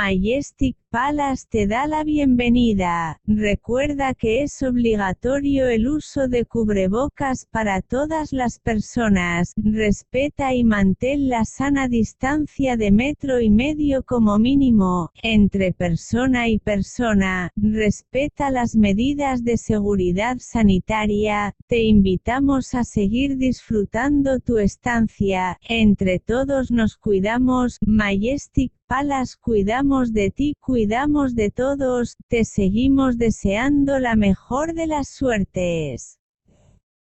Majestic Palace te da la bienvenida. Recuerda que es obligatorio el uso de cubrebocas para todas las personas. Respeta y mantén la sana distancia de metro y medio como mínimo entre persona y persona. Respeta las medidas de seguridad sanitaria. Te invitamos a seguir disfrutando tu estancia. Entre todos nos cuidamos. Majestic Palas cuidamos de ti, cuidamos de todos, te seguimos deseando la mejor de las suertes.